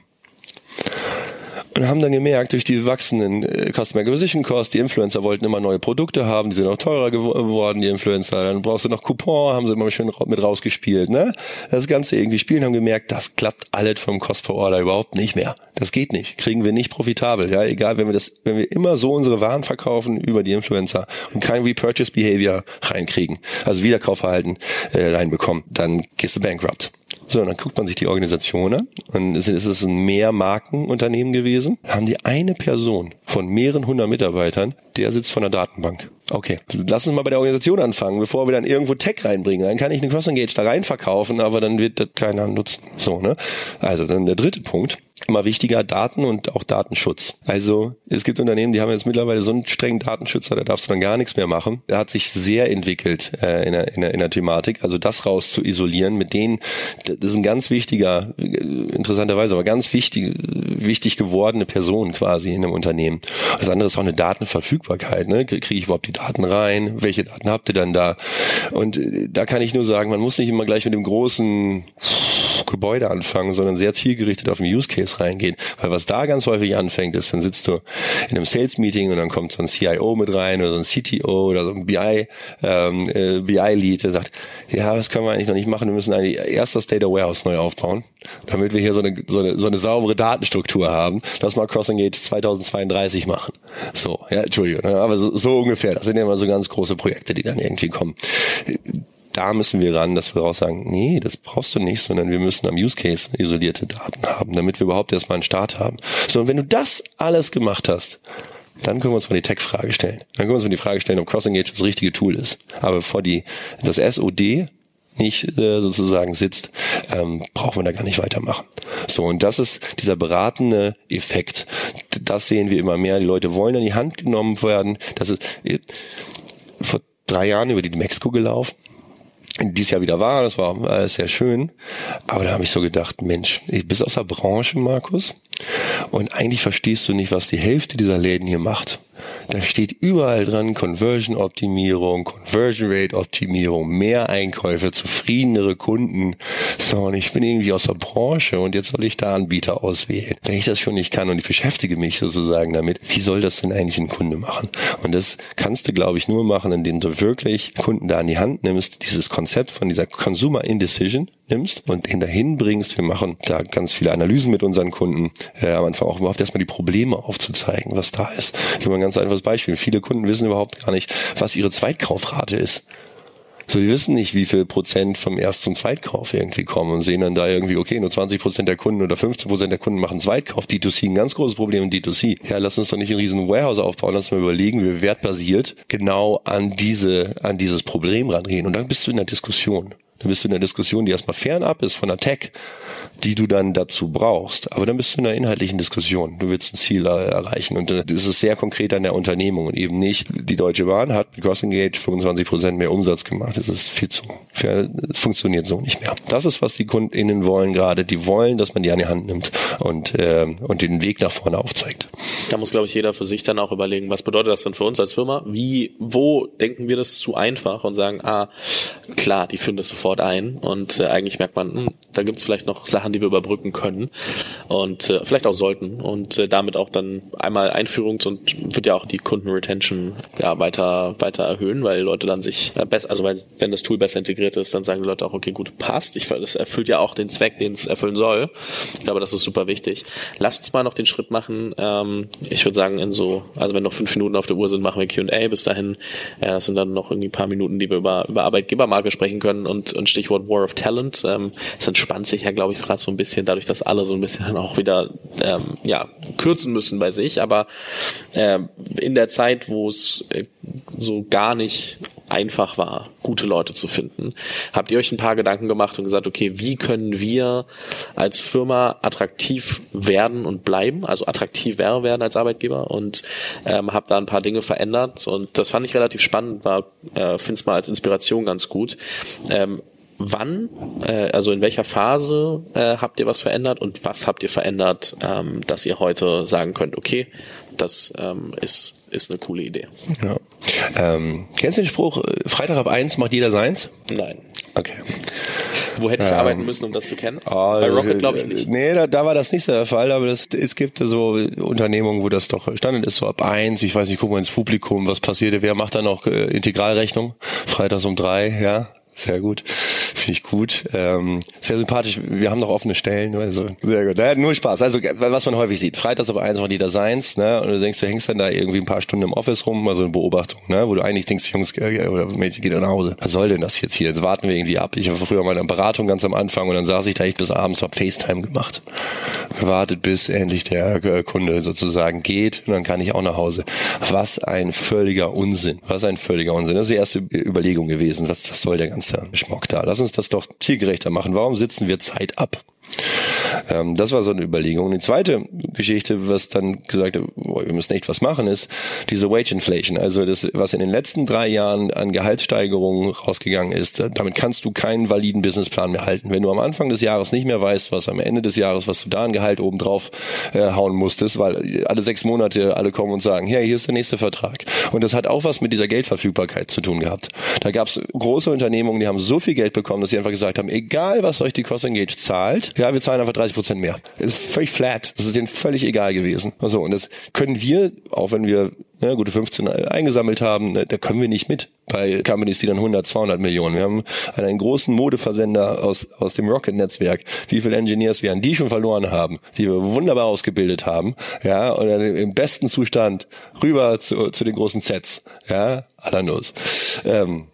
und haben dann gemerkt, durch die wachsenden äh, Customer Acquisition Costs, die Influencer wollten immer neue Produkte haben, die sind auch teurer geworden, die Influencer. Dann brauchst du noch Coupon, haben sie immer schön mit rausgespielt. Ne? Das Ganze irgendwie spielen, haben gemerkt, das klappt alles vom Cost per Order überhaupt nicht mehr. Das geht nicht, kriegen wir nicht profitabel. Ja, egal, wenn wir das, wenn wir immer so unsere Waren verkaufen über die Influencer und kein Repurchase Behavior reinkriegen, also Wiederkaufverhalten äh, reinbekommen, dann gehst du bankrupt. So, und dann guckt man sich die Organisation an und es ist ein Mehrmarkenunternehmen gewesen. Haben die eine Person von mehreren hundert Mitarbeitern, der sitzt von der Datenbank. Okay, lass uns mal bei der Organisation anfangen, bevor wir dann irgendwo Tech reinbringen. Dann kann ich eine Cross-Engage da rein verkaufen, aber dann wird das keiner nutzen. So, ne? Also, dann der dritte Punkt immer wichtiger Daten und auch Datenschutz. Also es gibt Unternehmen, die haben jetzt mittlerweile so einen strengen Datenschützer, da darfst du dann gar nichts mehr machen. Der hat sich sehr entwickelt äh, in, der, in, der, in der Thematik. Also das raus zu isolieren, mit denen, das ist ein ganz wichtiger, interessanterweise, aber ganz wichtig, wichtig gewordene Person quasi in einem Unternehmen. Das andere ist auch eine Datenverfügbarkeit. Ne? Kriege ich überhaupt die Daten rein? Welche Daten habt ihr dann da? Und äh, da kann ich nur sagen, man muss nicht immer gleich mit dem großen Gebäude anfangen, sondern sehr zielgerichtet auf den Use Case reingehen. Weil was da ganz häufig anfängt, ist, dann sitzt du in einem Sales Meeting und dann kommt so ein CIO mit rein oder so ein CTO oder so ein BI, ähm, äh, BI Lead, der sagt, ja, was können wir eigentlich noch nicht machen? Wir müssen eigentlich erst das Data Warehouse neu aufbauen, damit wir hier so eine, so eine, so eine saubere Datenstruktur haben. Lass mal Crossing Gate 2032 machen. So, ja, Entschuldigung, ne, aber so, so ungefähr. Das sind ja immer so ganz große Projekte, die dann irgendwie kommen da müssen wir ran, dass wir auch sagen, nee, das brauchst du nicht, sondern wir müssen am Use Case isolierte Daten haben, damit wir überhaupt erstmal einen Start haben. So, und wenn du das alles gemacht hast, dann können wir uns mal die Tech-Frage stellen. Dann können wir uns mal die Frage stellen, ob CrossEngage das richtige Tool ist. Aber bevor die, das SOD nicht äh, sozusagen sitzt, ähm, brauchen wir da gar nicht weitermachen. So, und das ist dieser beratende Effekt. Das sehen wir immer mehr. Die Leute wollen an die Hand genommen werden. Das ist äh, vor drei Jahren über die Mexiko gelaufen dies Jahr wieder war. Das war alles sehr schön. Aber da habe ich so gedacht, Mensch, ich bist aus der Branche, Markus. Und eigentlich verstehst du nicht, was die Hälfte dieser Läden hier macht. Da steht überall dran Conversion-Optimierung, Conversion-Rate-Optimierung, mehr Einkäufe, zufriedenere Kunden. So, und ich bin irgendwie aus der Branche und jetzt soll ich da Anbieter auswählen. Wenn ich das schon nicht kann und ich beschäftige mich sozusagen damit, wie soll das denn eigentlich ein Kunde machen? Und das kannst du, glaube ich, nur machen, indem du wirklich Kunden da an die Hand nimmst, dieses Konzept von dieser Consumer Indecision nimmst und den dahin bringst. Wir machen da ganz viele Analysen mit unseren Kunden, äh, am Anfang auch überhaupt erstmal die Probleme aufzuzeigen, was da ist. Ich gebe mal ein ganz einfaches Beispiel. Viele Kunden wissen überhaupt gar nicht, was ihre Zweitkaufrate ist. So, die wissen nicht, wie viel Prozent vom Erst- zum Zweitkauf irgendwie kommen und sehen dann da irgendwie, okay, nur 20 Prozent der Kunden oder 15 Prozent der Kunden machen Zweitkauf. D2C, ein ganz großes Problem in D2C. Ja, lass uns doch nicht ein riesen Warehouse aufbauen, lass uns mal überlegen, wie wir wertbasiert genau an diese, an dieses Problem rangehen. Und dann bist du in der Diskussion. Dann bist du in der Diskussion, die erstmal fernab ist von der Tech, die du dann dazu brauchst. Aber dann bist du in einer inhaltlichen Diskussion. Du willst ein Ziel erreichen. Und äh, das ist sehr konkret an der Unternehmung und eben nicht, die Deutsche Bahn hat mit Crossing Gate 25 Prozent mehr Umsatz gemacht. Das ist viel zu, es funktioniert so nicht mehr. Das ist, was die KundInnen wollen gerade. Die wollen, dass man die an die Hand nimmt und, äh, und den Weg nach vorne aufzeigt. Da muss, glaube ich, jeder für sich dann auch überlegen, was bedeutet das denn für uns als Firma? Wie, wo denken wir das zu einfach und sagen, ah, klar, die führen das sofort ein und äh, eigentlich merkt man, hm, da gibt's vielleicht noch Sachen, die wir überbrücken können und äh, vielleicht auch sollten und äh, damit auch dann einmal Einführungs- und wird ja auch die Kundenretention ja weiter weiter erhöhen, weil Leute dann sich äh, besser, also weil, wenn das Tool besser integriert ist, dann sagen die Leute auch, okay, gut, passt. Ich das erfüllt ja auch den Zweck, den es erfüllen soll. Ich glaube, das ist super wichtig. Lass uns mal noch den Schritt machen. Ähm, ich würde sagen, in so, also wenn noch fünf Minuten auf der Uhr sind, machen wir Q&A. Bis dahin, äh, das sind dann noch irgendwie paar Minuten, die wir über, über Arbeitgebermarke sprechen können und, und Stichwort War of Talent. Ähm, es entspannt sich ja, glaube ich, gerade so ein bisschen dadurch, dass alle so ein bisschen auch wieder ähm, ja, kürzen müssen bei sich. Aber äh, in der Zeit, wo es äh, so gar nicht einfach war, gute Leute zu finden. Habt ihr euch ein paar Gedanken gemacht und gesagt, okay, wie können wir als Firma attraktiv werden und bleiben, also attraktiver werden als Arbeitgeber und ähm, habt da ein paar Dinge verändert und das fand ich relativ spannend, war, äh, finde es mal als Inspiration ganz gut. Ähm, wann, äh, also in welcher Phase äh, habt ihr was verändert und was habt ihr verändert, ähm, dass ihr heute sagen könnt, okay, das ähm, ist, ist eine coole Idee. Ja. Ähm, kennst du den Spruch, äh, Freitag ab eins macht jeder seins? Nein. Okay. Wo hätte ich ähm, arbeiten müssen, um das zu kennen? Oh, Bei Rocket glaube ich nicht. Nee, da, da war das nicht so der Fall, aber das, es gibt so Unternehmungen, wo das doch Standard ist, so ab eins, ich weiß nicht, gucken wir ins Publikum, was passierte, wer macht da noch äh, Integralrechnung? Freitags um drei, ja, sehr gut. Finde ich gut. Ähm, sehr sympathisch. Wir haben noch offene Stellen. Also, sehr gut. Ja, nur Spaß. Also, was man häufig sieht. Freitags aber eins von die Designs, ne? Und du denkst, du hängst dann da irgendwie ein paar Stunden im Office rum, mal so eine Beobachtung, ne? Wo du eigentlich denkst, Jungs äh, oder Mädchen geht nach Hause. Was soll denn das jetzt hier? Jetzt warten wir irgendwie ab. Ich habe früher mal eine Beratung ganz am Anfang und dann saß ich da echt bis abends, hab FaceTime gemacht. Gewartet, bis endlich der äh, Kunde sozusagen geht und dann kann ich auch nach Hause. Was ein völliger Unsinn. Was ein völliger Unsinn. Das ist die erste Überlegung gewesen. Was, was soll der ganze Schmock da? Lass uns uns das doch zielgerechter machen. Warum sitzen wir Zeit ab? Ähm, das war so eine Überlegung. Die zweite Geschichte, was dann gesagt hat, wir müssen echt was machen, ist diese Wage Inflation. Also das, was in den letzten drei Jahren an Gehaltssteigerungen rausgegangen ist, damit kannst du keinen validen Businessplan mehr halten. Wenn du am Anfang des Jahres nicht mehr weißt, was am Ende des Jahres, was du da an Gehalt oben drauf äh, hauen musstest, weil alle sechs Monate alle kommen und sagen, hey, hier ist der nächste Vertrag. Und das hat auch was mit dieser Geldverfügbarkeit zu tun gehabt. Da gab es große Unternehmungen, die haben so viel Geld bekommen, dass sie einfach gesagt haben, egal was euch die Cost Engage zahlt, ja, wir zahlen einfach 30 Prozent mehr. Das ist völlig flat. Das ist denen völlig egal gewesen. So, und das können wir, auch wenn wir ne, gute 15 eingesammelt haben, ne, da können wir nicht mit bei Companies, die dann 100, 200 Millionen. Wir haben einen großen Modeversender aus, aus dem Rocket-Netzwerk. Wie viele Engineers wir an die schon verloren haben, die wir wunderbar ausgebildet haben, ja, und im besten Zustand rüber zu, zu den großen Sets, ja, Alanos. Ähm,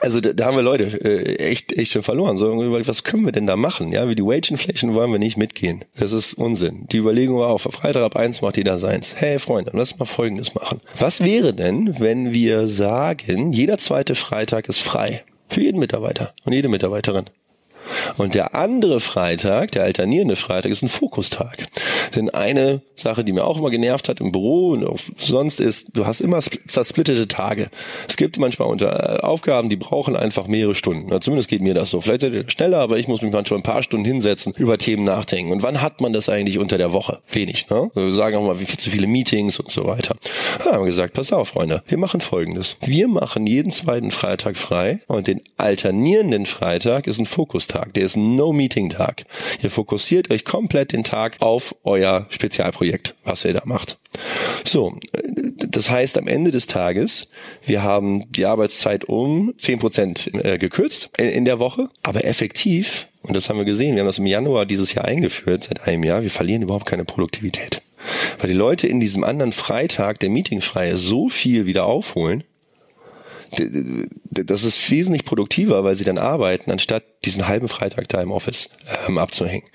also da, da haben wir Leute äh, echt echt schon verloren. So was können wir denn da machen? Ja, wie die Wage Inflation wollen wir nicht mitgehen. Das ist Unsinn. Die Überlegung war auf Freitag ab eins macht jeder seins. Hey Freunde, lass mal Folgendes machen. Was wäre denn, wenn wir sagen, jeder zweite Freitag ist frei für jeden Mitarbeiter und jede Mitarbeiterin? Und der andere Freitag, der alternierende Freitag, ist ein Fokustag. Denn eine Sache, die mir auch immer genervt hat im Büro und auch sonst ist, du hast immer zersplittete Tage. Es gibt manchmal unter äh, Aufgaben, die brauchen einfach mehrere Stunden. Ja, zumindest geht mir das so. Vielleicht seid ihr schneller, aber ich muss mich manchmal ein paar Stunden hinsetzen, über Themen nachdenken. Und wann hat man das eigentlich unter der Woche? Wenig, ne? Wir sagen auch mal, wie viel zu viele Meetings und so weiter. Da haben wir gesagt, pass auf, Freunde, wir machen folgendes. Wir machen jeden zweiten Freitag frei und den alternierenden Freitag ist ein Fokustag. Tag, der ist No-Meeting-Tag. Ihr fokussiert euch komplett den Tag auf euer Spezialprojekt, was ihr da macht. So, das heißt am Ende des Tages, wir haben die Arbeitszeit um zehn Prozent äh, gekürzt in der Woche, aber effektiv, und das haben wir gesehen, wir haben das im Januar dieses Jahr eingeführt, seit einem Jahr, wir verlieren überhaupt keine Produktivität. Weil die Leute in diesem anderen Freitag, der Meetingfreie, so viel wieder aufholen, das ist wesentlich produktiver, weil sie dann arbeiten, anstatt diesen halben Freitag da im Office ähm, abzuhängen.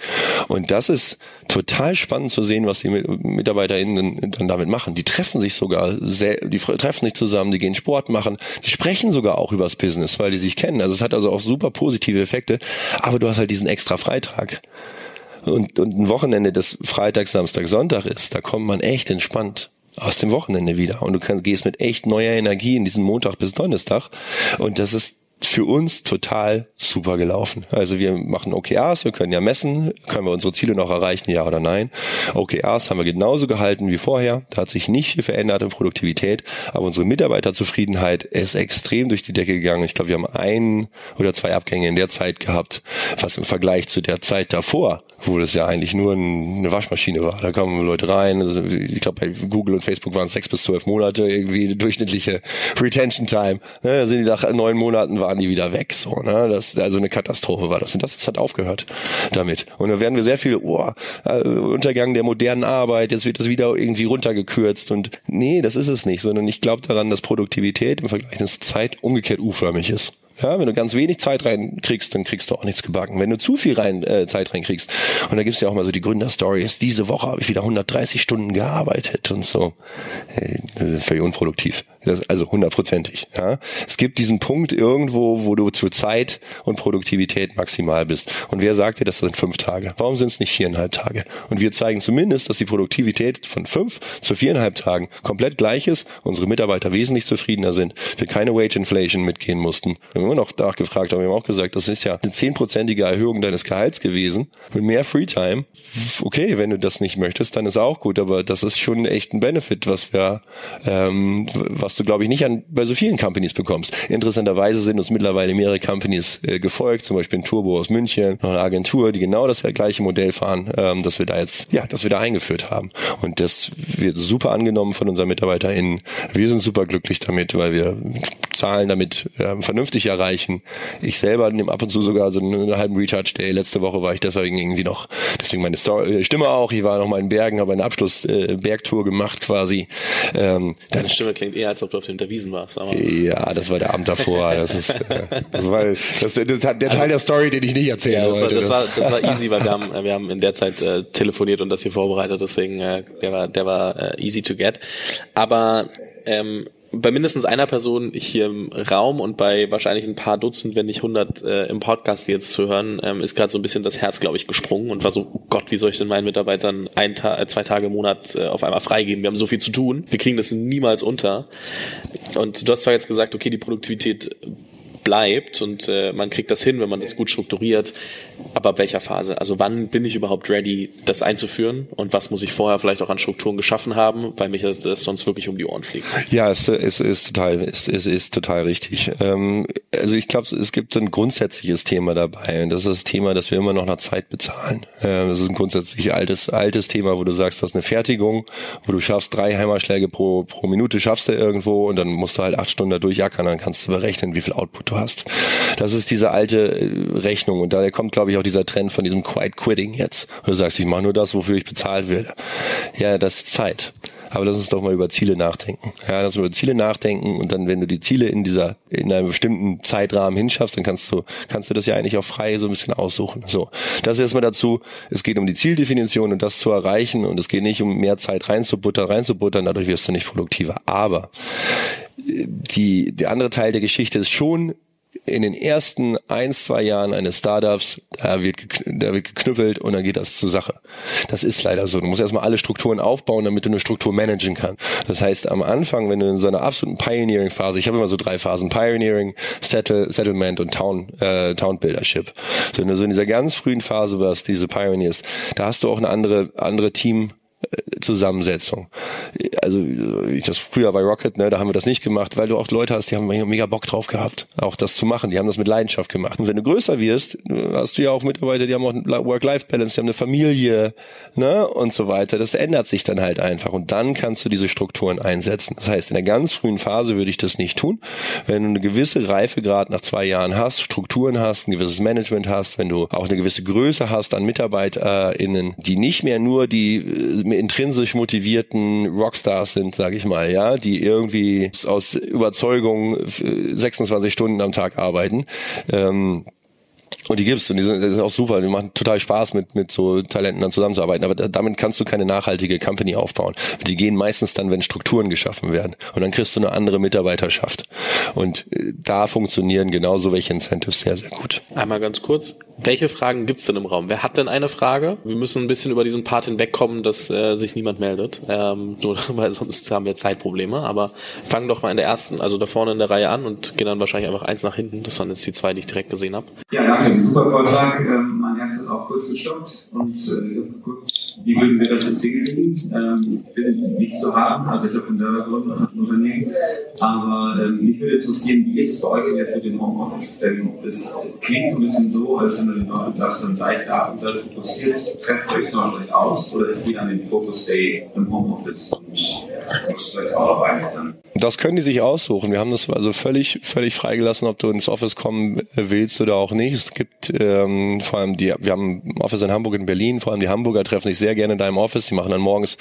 Und das ist total spannend zu sehen, was die MitarbeiterInnen dann damit machen. Die treffen sich sogar, sehr, die treffen sich zusammen, die gehen Sport machen, die sprechen sogar auch übers Business, weil die sich kennen. Also es hat also auch super positive Effekte, aber du hast halt diesen extra Freitag. Und, und ein Wochenende, das Freitag, Samstag, Sonntag ist, da kommt man echt entspannt aus dem Wochenende wieder. Und du kannst, gehst mit echt neuer Energie in diesen Montag bis Donnerstag. Und das ist für uns total super gelaufen. Also wir machen OKRs, wir können ja messen, können wir unsere Ziele noch erreichen, ja oder nein. OKRs haben wir genauso gehalten wie vorher. Da hat sich nicht viel verändert in Produktivität, aber unsere Mitarbeiterzufriedenheit ist extrem durch die Decke gegangen. Ich glaube, wir haben ein oder zwei Abgänge in der Zeit gehabt, was im Vergleich zu der Zeit davor wo das ja eigentlich nur eine Waschmaschine war. Da kommen Leute rein. Also ich glaube, bei Google und Facebook waren es sechs bis zwölf Monate irgendwie durchschnittliche Retention Time. Ne, da sind die nach neun Monaten waren die wieder weg. So, ne? Das also eine Katastrophe war das. Und das, das hat aufgehört damit. Und da werden wir sehr viel, oh, Untergang der modernen Arbeit, jetzt wird das wieder irgendwie runtergekürzt. Und nee, das ist es nicht, sondern ich glaube daran, dass Produktivität im Vergleich zur Zeit umgekehrt U-förmig ist. Ja, wenn du ganz wenig Zeit reinkriegst, dann kriegst du auch nichts gebacken. Wenn du zu viel rein, äh, Zeit reinkriegst, und da gibt's ja auch mal so die Gründerstories, diese Woche habe ich wieder 130 Stunden gearbeitet und so. Äh, völlig unproduktiv. also hundertprozentig. Ja. Es gibt diesen Punkt irgendwo, wo du zur Zeit und Produktivität maximal bist. Und wer sagt dir, das sind fünf Tage? Warum sind es nicht viereinhalb Tage? Und wir zeigen zumindest, dass die Produktivität von fünf zu viereinhalb Tagen komplett gleich ist, unsere Mitarbeiter wesentlich zufriedener sind, wir keine Wage Inflation mitgehen mussten. Immer noch nachgefragt, aber wir haben auch gesagt, das ist ja eine zehnprozentige Erhöhung deines Gehalts gewesen mit mehr Freetime. Okay, wenn du das nicht möchtest, dann ist auch gut, aber das ist schon echt ein Benefit, was wir, ähm, was du glaube ich nicht an bei so vielen Companies bekommst. Interessanterweise sind uns mittlerweile mehrere Companies äh, gefolgt, zum Beispiel ein Turbo aus München, noch eine Agentur, die genau das gleiche Modell fahren, ähm, dass wir da jetzt, ja, dass wir da eingeführt haben. Und das wird super angenommen von unseren MitarbeiterInnen. Wir sind super glücklich damit, weil wir Zahlen damit ähm, vernünftig erreichen. Ich selber nehme ab und zu sogar so einen halben Recharge Day. Letzte Woche war ich deswegen irgendwie noch, deswegen meine Story, äh, Stimme auch. Ich war noch mal in Bergen, habe eine Abschluss äh, gemacht quasi. Ähm, Deine Stimme klingt eher, als ob du auf den Wiesen warst. Aber. Ja, das war der Abend davor. Das ist, äh, das war das, das, der Teil also, der Story, den ich nicht erzählen ja, das wollte. War, das, war, das war easy, weil wir haben, wir haben in der Zeit äh, telefoniert und das hier vorbereitet. Deswegen äh, der war, der war äh, easy to get. Aber ähm, bei mindestens einer Person hier im Raum und bei wahrscheinlich ein paar Dutzend, wenn nicht hundert äh, im Podcast jetzt zu hören, ähm, ist gerade so ein bisschen das Herz, glaube ich, gesprungen und war so, oh Gott, wie soll ich denn meinen Mitarbeitern ein Ta äh, zwei Tage im Monat äh, auf einmal freigeben? Wir haben so viel zu tun, wir kriegen das niemals unter. Und du hast zwar jetzt gesagt, okay, die Produktivität bleibt und äh, man kriegt das hin, wenn man das gut strukturiert. Aber ab welcher Phase? Also wann bin ich überhaupt ready, das einzuführen und was muss ich vorher vielleicht auch an Strukturen geschaffen haben, weil mich das, das sonst wirklich um die Ohren fliegt? Ja, es, es ist total, es, es ist total richtig. Ähm, also ich glaube, es gibt ein grundsätzliches Thema dabei und das ist das Thema, dass wir immer noch nach Zeit bezahlen. Ähm, das ist ein grundsätzlich altes, altes Thema, wo du sagst, das ist eine Fertigung, wo du schaffst drei Heimerschläge pro, pro Minute, schaffst du irgendwo und dann musst du halt acht Stunden da durchackern, dann kannst du berechnen, wie viel Output du hast. Das ist diese alte äh, Rechnung und daher kommt, glaube ich, auch dieser Trend von diesem Quiet Quitting jetzt. Du sagst, ich mache nur das, wofür ich bezahlt werde. Ja, das ist Zeit. Aber lass uns doch mal über Ziele nachdenken. Ja, lass uns über Ziele nachdenken und dann, wenn du die Ziele in dieser, in einem bestimmten Zeitrahmen hinschaffst, dann kannst du, kannst du das ja eigentlich auch frei so ein bisschen aussuchen. So. Das ist erstmal dazu. Es geht um die Zieldefinition und das zu erreichen und es geht nicht um mehr Zeit reinzubuttern, reinzubuttern, dadurch wirst du nicht produktiver. Aber die, der andere Teil der Geschichte ist schon, in den ersten ein, zwei Jahren eines Startups, da wird, da wird geknüppelt und dann geht das zur Sache. Das ist leider so. Du musst erstmal alle Strukturen aufbauen, damit du eine Struktur managen kannst. Das heißt, am Anfang, wenn du in so einer absoluten Pioneering-Phase, ich habe immer so drei Phasen, Pioneering, Settle, Settlement und Town, äh, Town Buildership. So, wenn du so in dieser ganz frühen Phase warst, diese Pioneers, da hast du auch eine andere, andere Team, Zusammensetzung. Also ich das früher bei Rocket, ne, da haben wir das nicht gemacht, weil du auch Leute hast, die haben mega Bock drauf gehabt, auch das zu machen. Die haben das mit Leidenschaft gemacht. Und wenn du größer wirst, hast du ja auch Mitarbeiter, die haben auch Work-Life-Balance, die haben eine Familie, ne, und so weiter. Das ändert sich dann halt einfach. Und dann kannst du diese Strukturen einsetzen. Das heißt, in der ganz frühen Phase würde ich das nicht tun. Wenn du eine gewisse Reifegrad nach zwei Jahren hast, Strukturen hast, ein gewisses Management hast, wenn du auch eine gewisse Größe hast an MitarbeiterInnen, die nicht mehr nur die äh, intrinsisch motivierten Rockstars sind, sage ich mal, ja, die irgendwie aus Überzeugung 26 Stunden am Tag arbeiten. Ähm, Und die gibt's und die sind, das ist auch super. Die machen total Spaß, mit, mit so Talenten dann zusammenzuarbeiten. Aber damit kannst du keine nachhaltige Company aufbauen. Die gehen meistens dann, wenn Strukturen geschaffen werden. Und dann kriegst du eine andere Mitarbeiterschaft. Und äh, da funktionieren genauso welche Incentives sehr, sehr gut. Einmal ganz kurz. Welche Fragen gibt's denn im Raum? Wer hat denn eine Frage? Wir müssen ein bisschen über diesen Part hinwegkommen, dass äh, sich niemand meldet. Ähm, nur weil sonst haben wir Zeitprobleme. Aber fangen doch mal in der ersten, also da vorne in der Reihe an und gehen dann wahrscheinlich einfach eins nach hinten. Das waren jetzt die zwei, die ich direkt gesehen habe. Ja, danke. Super Vortrag. Ähm, mein Herz hat auch kurz gestoppt und äh, wie würden wir das jetzt hinkriegen. Ähm, bin nicht zu haben, also ich habe einen Werbegrund ein Unternehmen. Aber ähm, mich würde interessieren, wie ist es bei euch jetzt mit dem Homeoffice? Denn es klingt so ein bisschen so, als wenn du den Leuten sagst, dann seid da und seid fokussiert, trefft euch, tauscht euch aus oder ist jeder an den Focus Day im Homeoffice Das können die sich aussuchen. Wir haben das also völlig, völlig freigelassen, ob du ins Office kommen willst oder auch nicht. Es gibt ähm, vor allem die, wir haben ein Office in Hamburg und Berlin, vor allem die Hamburger treffen sich sehr gerne da im Office. Die machen dann morgens,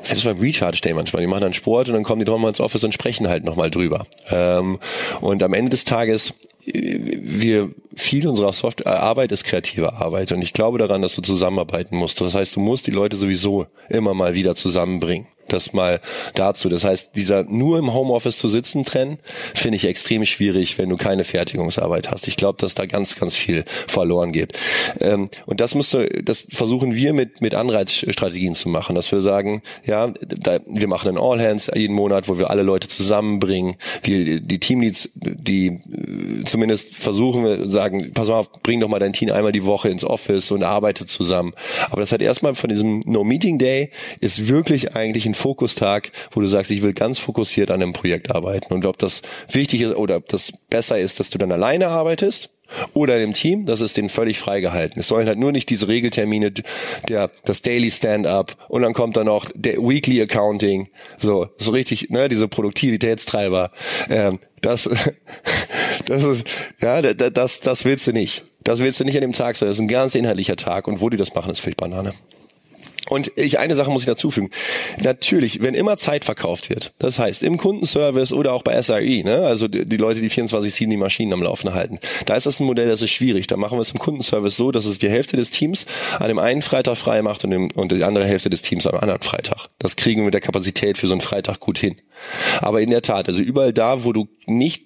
selbst beim Recharge Day manchmal, die machen dann Sport und dann kommen die doch mal ins Office und sprechen halt nochmal drüber. Ähm, und am Ende des Tages wir viel unserer Softwarearbeit ist kreative Arbeit und ich glaube daran, dass du zusammenarbeiten musst. Das heißt, du musst die Leute sowieso immer mal wieder zusammenbringen das mal dazu. Das heißt, dieser nur im Homeoffice zu sitzen Trend finde ich extrem schwierig, wenn du keine Fertigungsarbeit hast. Ich glaube, dass da ganz, ganz viel verloren geht. Ähm, und das musste, das versuchen wir mit mit Anreizstrategien zu machen, dass wir sagen, ja, da, wir machen ein All Hands jeden Monat, wo wir alle Leute zusammenbringen. Wir die Teamleads, die äh, zumindest versuchen wir sagen, pass mal auf, bring doch mal dein Team einmal die Woche ins Office und arbeite zusammen. Aber das hat erstmal von diesem No Meeting Day ist wirklich eigentlich ein Fokustag, wo du sagst, ich will ganz fokussiert an einem Projekt arbeiten. Und ob das wichtig ist oder ob das besser ist, dass du dann alleine arbeitest oder im Team, das ist denen völlig freigehalten. Es sollen halt nur nicht diese Regeltermine, der, das Daily Stand-up und dann kommt dann noch der Weekly Accounting, so, so richtig, ne, diese Produktivitätstreiber. Ähm, das, das ist, ja, das, das willst du nicht. Das willst du nicht an dem Tag sein. Das ist ein ganz inhaltlicher Tag und wo die das machen, ist völlig Banane. Und ich, eine Sache muss ich dazufügen. Natürlich, wenn immer Zeit verkauft wird, das heißt im Kundenservice oder auch bei SRE, ne, also die, die Leute, die 24-7 die Maschinen am Laufen halten, da ist das ein Modell, das ist schwierig. Da machen wir es im Kundenservice so, dass es die Hälfte des Teams an dem einen Freitag frei macht und, dem, und die andere Hälfte des Teams am anderen Freitag. Das kriegen wir mit der Kapazität für so einen Freitag gut hin. Aber in der Tat, also überall da, wo du nicht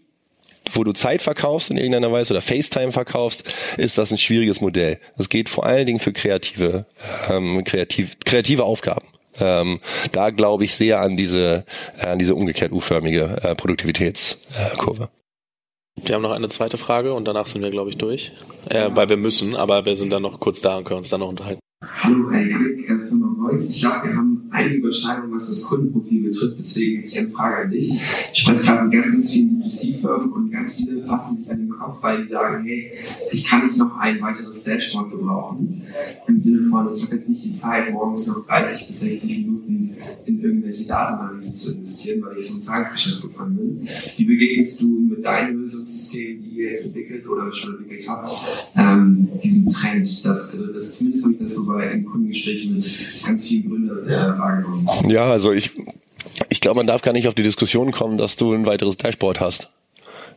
wo du Zeit verkaufst in irgendeiner Weise oder FaceTime verkaufst, ist das ein schwieriges Modell. Das geht vor allen Dingen für kreative, ähm, kreativ, kreative Aufgaben. Ähm, da glaube ich sehr an diese, an diese umgekehrt U-förmige äh, Produktivitätskurve. Wir haben noch eine zweite Frage und danach sind wir, glaube ich, durch. Äh, weil wir müssen, aber wir sind dann noch kurz da und können uns dann noch unterhalten. Hallo, Herr Janik, äh, Firma Reutz. Ich glaube, wir haben einige Überschneidungen, was das Kundenprofil betrifft. Deswegen hätte ich eine Frage an dich. Ich spreche gerade mit ganz, ganz vielen B2C-Firmen und ganz viele fassen sich an den Kopf, weil die sagen, hey, ich kann nicht noch ein weiteres Dashboard gebrauchen. Im Sinne von, ich habe jetzt nicht die Zeit, morgens noch 30 bis 60 Minuten in irgendwelche Datenanalysen zu investieren, weil ich so im Tagesgeschäft gefangen bin. Wie begegnest du mit deinem Lösungssystem, die ihr jetzt entwickelt oder schon entwickelt habt, ähm, diesem Trend? Dass, also zumindest habe ich das so bei Kundengesprächen mit ganz vielen Gründern äh, wahrgenommen. Ja, also ich, ich glaube, man darf gar nicht auf die Diskussion kommen, dass du ein weiteres Dashboard hast.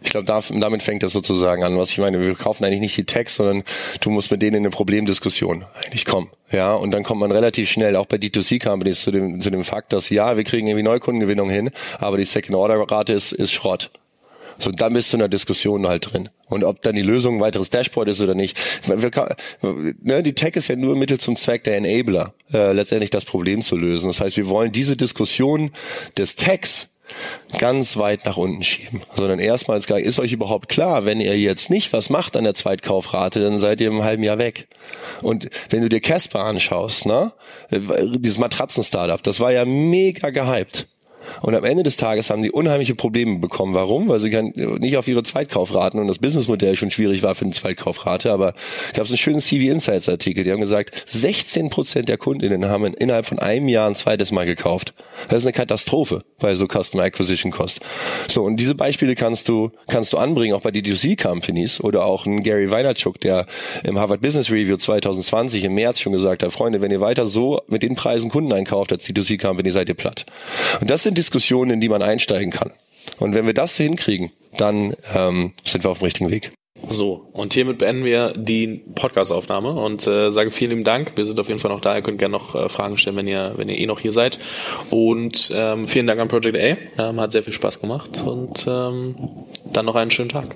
Ich glaube, damit fängt das sozusagen an. Was ich meine, wir kaufen eigentlich nicht die Text, sondern du musst mit denen in eine Problemdiskussion eigentlich kommen. Ja, und dann kommt man relativ schnell auch bei D2C-Companies zu dem, zu dem Fakt, dass ja, wir kriegen irgendwie Neukundengewinnung hin, aber die Second-Order-Rate ist, ist Schrott. So, dann bist du in der Diskussion halt drin. Und ob dann die Lösung ein weiteres Dashboard ist oder nicht. Wir, ne, die Tech ist ja nur Mittel zum Zweck der Enabler, äh, letztendlich das Problem zu lösen. Das heißt, wir wollen diese Diskussion des Techs ganz weit nach unten schieben, sondern erstmals ist euch überhaupt klar, wenn ihr jetzt nicht was macht an der Zweitkaufrate, dann seid ihr im halben Jahr weg. Und wenn du dir Casper anschaust, ne, dieses Matratzen-Startup, das war ja mega gehypt. Und am Ende des Tages haben die unheimliche Probleme bekommen. Warum? Weil sie nicht auf ihre Zweitkaufraten und das Businessmodell schon schwierig war für eine Zweitkaufrate. Aber glaube, es ist ein schönen CV Insights Artikel. Die haben gesagt, 16 Prozent der Kundinnen haben innerhalb von einem Jahr ein zweites Mal gekauft. Das ist eine Katastrophe bei so Customer Acquisition Cost. So, und diese Beispiele kannst du, kannst du anbringen, auch bei D2C Companies oder auch ein Gary Weinerchuk, der im Harvard Business Review 2020 im März schon gesagt hat, Freunde, wenn ihr weiter so mit den Preisen Kunden einkauft als D2C Company, seid ihr platt. Und das sind Diskussionen, in die man einsteigen kann. Und wenn wir das hinkriegen, dann ähm, sind wir auf dem richtigen Weg. So, und hiermit beenden wir die Podcast-Aufnahme und äh, sage vielen lieben Dank. Wir sind auf jeden Fall noch da. Ihr könnt gerne noch äh, Fragen stellen, wenn ihr, wenn ihr eh noch hier seid. Und ähm, vielen Dank an Project A. Ähm, hat sehr viel Spaß gemacht und ähm, dann noch einen schönen Tag.